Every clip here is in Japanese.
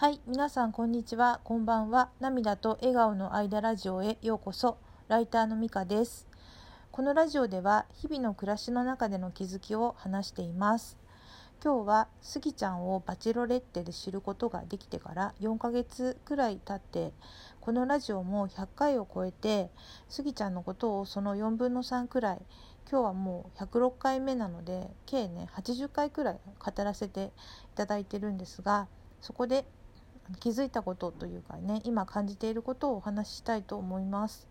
はい、皆さんこんにちは、こんばんは。涙と笑顔の間ラジオへようこそ。ライターのみかです。このラジオでは日々の暮らしの中での気づきを話しています。今日はスギちゃんをバチロレッテで知ることができてから4ヶ月くらい経ってこのラジオも100回を超えてスギちゃんのことをその4分の3くらい今日はもう106回目なので計ね80回くらい語らせていただいてるんですがそこで気づいたことというかね今感じていることをお話ししたいと思います。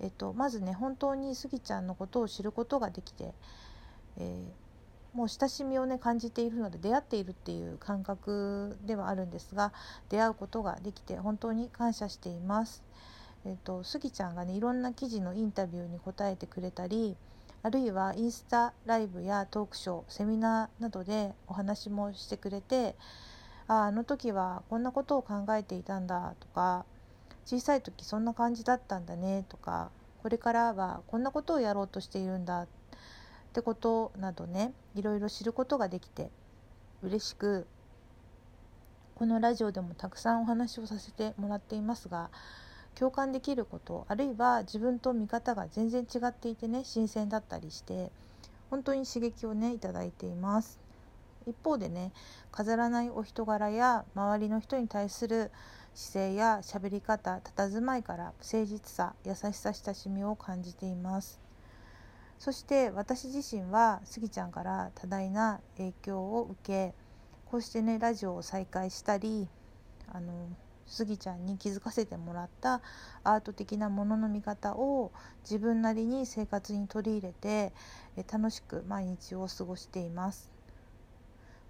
えっと、まずね本当にスギちゃんのことを知ることができて、えーもう親しみをね感じているので出会っているっていう感覚ではあるんですが出会うことができて本当に感謝しています。えっと、スギちゃんがねいろんな記事のインタビューに答えてくれたりあるいはインスタライブやトークショーセミナーなどでお話もしてくれてああの時はこんなことを考えていたんだとか小さい時そんな感じだったんだねとかこれからはこんなことをやろうとしているんだってことなどねいろいろ知ることができて嬉しくこのラジオでもたくさんお話をさせてもらっていますが共感できることあるいは自分と見方が全然違っていてね新鮮だったりして本当に刺激をねいただいています。一方でね飾らないお人柄や周りの人に対する姿勢や喋り方佇まいから誠実さ優しさ親しみを感じています。そして私自身はスギちゃんから多大な影響を受けこうしてねラジオを再開したりあのスギちゃんに気づかせてもらったアート的なものの見方を自分なりに生活に取り入れて楽しく毎日を過ごしています。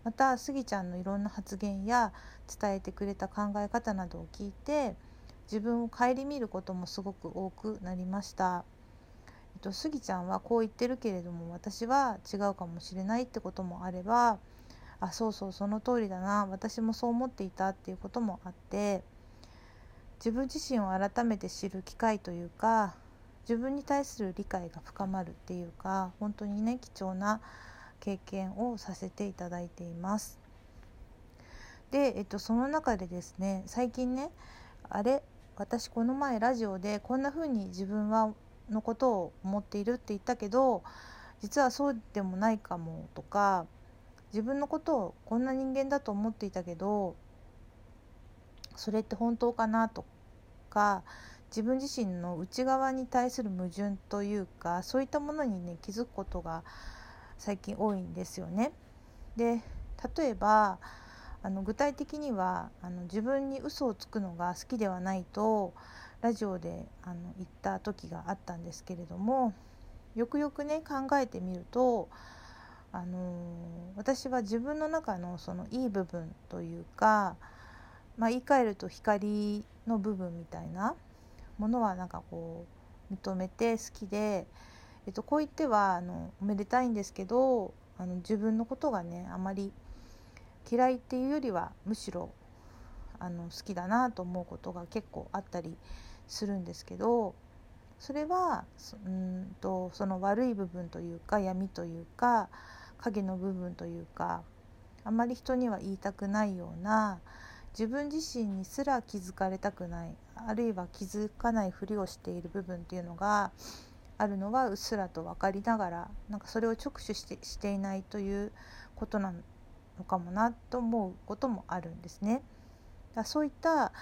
またスギちゃんのいろんな発言や伝えてくれた考え方などを聞いて自分を顧みることもすごく多くなりました。えっと、スギちゃんはこう言ってるけれども私は違うかもしれないってこともあればあそうそうその通りだな私もそう思っていたっていうこともあって自分自身を改めて知る機会というか自分に対する理解が深まるっていうか本当にね貴重な経験をさせていただいています。で、えっと、その中でですね最近ねあれ私この前ラジオでこんな風に自分はのことを思っているって言ったけど実はそうでもないかもとか自分のことをこんな人間だと思っていたけどそれって本当かなとか自分自身の内側に対する矛盾というかそういったものにね気づくことが最近多いんですよね。で例えばあの具体的にはあの自分に嘘をつくのが好きではないとラジオであの言った時があったんですけれどもよくよくね考えてみると、あの私は自分の中のそのいい部分というか、まあ、言い換えると光の部分みたいなものはなんかこう認めて好きで、えっと、こう言ってはあのおめでたいんですけどあの自分のことがねあまり嫌いっていうよりはむしろあの好きだなと思うことが結構あったりするんですけどそれはうんとその悪い部分というか闇というか影の部分というかあまり人には言いたくないような自分自身にすら気づかれたくないあるいは気づかないふりをしている部分っていうのがあるのはうっすらと分かりながらなんかそれを直視してしていないということなのかもなと思うこともあるんですね。だそういった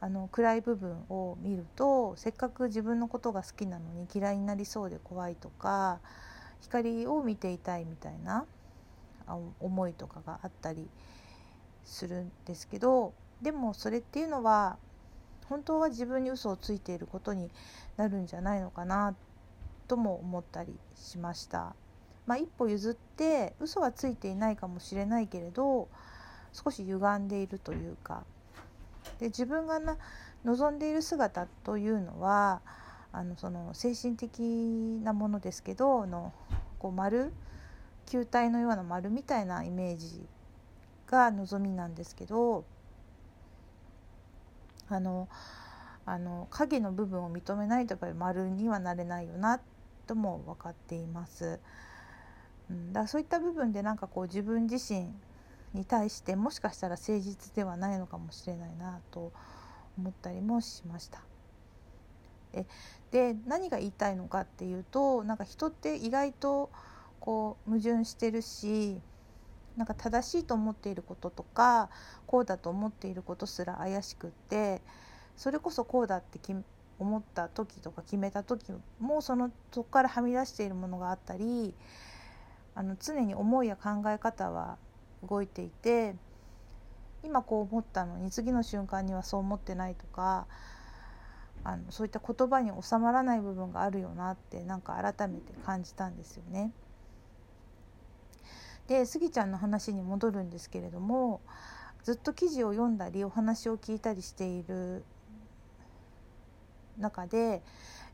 あの暗い部分を見るとせっかく自分のことが好きなのに嫌いになりそうで怖いとか光を見ていたいみたいな思いとかがあったりするんですけどでもそれっていうのは本当は自分に嘘をついていることになるんじゃないのかなとも思ったりしました。まあ、一歩譲って嘘はついていないかもしれないけれど少し歪んでいるというかで自分がな望んでいる姿というのはあのその精神的なものですけどのこう丸球体のような丸みたいなイメージが望みなんですけどあのあの影の部分を認めないとやっぱり丸にはなれないよなってとも分かっています。うん、だからそういった部分でなんかこう自分自身に対してもしかしたら誠実ではないのかもしれないなと思ったりもしました。えで何が言いたいのかっていうとなんか人って意外とこう矛盾してるしなんか正しいと思っていることとかこうだと思っていることすら怪しくってそれこそこうだって思った時とか決めた時もそのそこからはみ出しているものがあったりあの常に思いや考え方は動いていて今こう思ったのに次の瞬間にはそう思ってないとかあのそういった言葉に収まらない部分があるよなってなんか改めて感じたんですよね。でスギちゃんの話に戻るんですけれどもずっと記事を読んだりお話を聞いたりしている中で、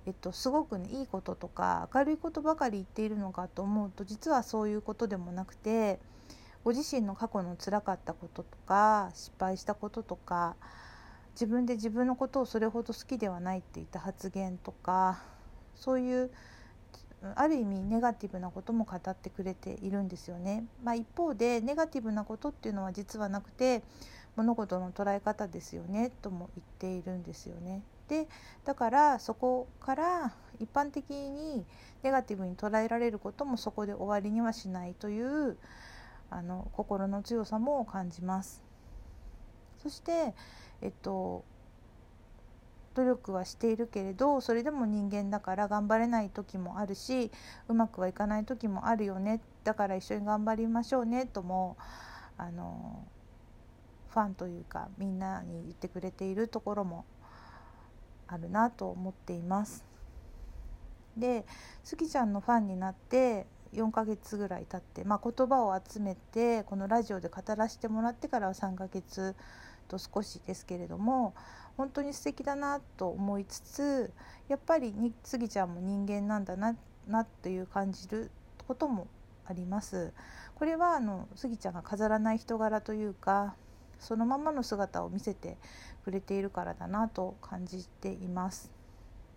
えっと、すごく、ね、いいこととか明るいことばかり言っているのかと思うと実はそういうことでもなくてご自身の過去のつらかったこととか失敗したこととか自分で自分のことをそれほど好きではないっていった発言とかそういうある意味ネガティブなことも語ってくれているんですよね。まあ、一方でネガティブなことっていうのは実はなくて物事の捉え方ですよねとも言っているんですよね。でだからそこから一般的にネガティブに捉えられることもそこで終わりにはしないというあの心の強さも感じます。そしてえっと努力はしているけれどそれでも人間だから頑張れない時もあるしうまくはいかない時もあるよねだから一緒に頑張りましょうねともあのファンというかみんなに言ってくれているところもあるなと思っています。でスギちゃんのファンになって4ヶ月ぐらい経って、まあ、言葉を集めてこのラジオで語らせてもらってからは3ヶ月と少しですけれども本当に素敵だなと思いつつやっぱりにスギちゃんも人間なんだななという感じることもあります。これはあのスギちゃんが飾らない人柄というかそのままの姿を見せてくれているからだなと感じています。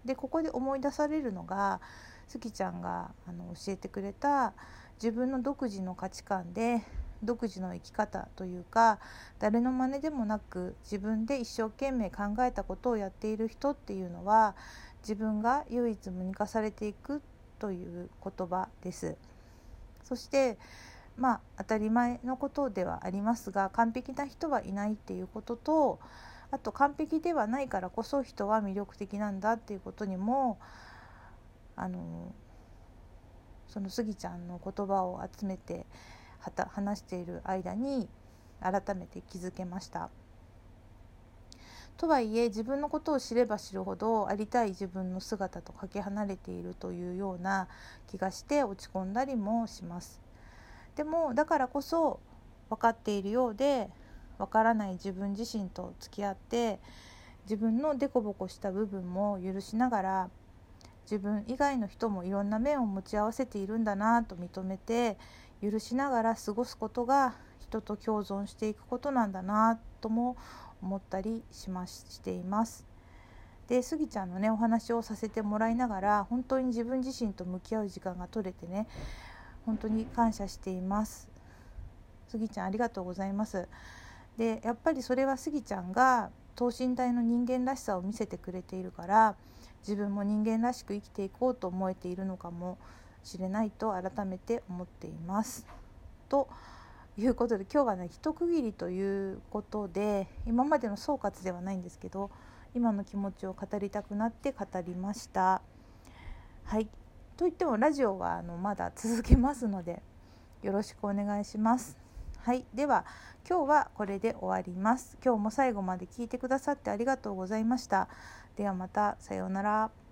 でここで思い出されるのがスギちゃんがあの教えてくれた自分の独自の価値観で独自の生き方というか誰の真似でもなく自分で一生懸命考えたことをやっている人っていうのは自分が唯一無二化されていくという言葉です。そしてまあ当たり前のことではありますが完璧な人はいないっていうこととあと完璧ではないからこそ人は魅力的なんだっていうことにもあのそのスギちゃんの言葉を集めてはた話している間に改めて気づけました。とはいえ自分のことを知れば知るほどありたい自分の姿とかけ離れているというような気がして落ち込んだりもします。でもだからこそ分かっているようで分からない自分自身と付き合って自分の凸凹した部分も許しながら自分以外の人もいろんな面を持ち合わせているんだなと認めて許しながら過ごすことが人と共存していくことなんだなとも思ったりしましています。でスギちゃんのねお話をさせてもらいながら本当に自分自身と向き合う時間が取れてね本当に感謝しています。スギちゃんありがとうございます。でやっぱりそれはスギちゃんが等身大の人間らしさを見せてくれているから自分も人間らしく生きていこうと思えているのかもしれないと改めて思っています。ということで今日はね一区切りということで今までの総括ではないんですけど今の気持ちを語りたくなって語りました。はいといってもラジオはあのまだ続けますのでよろしくお願いします。はい、では今日はこれで終わります。今日も最後まで聞いてくださってありがとうございました。ではまたさようなら。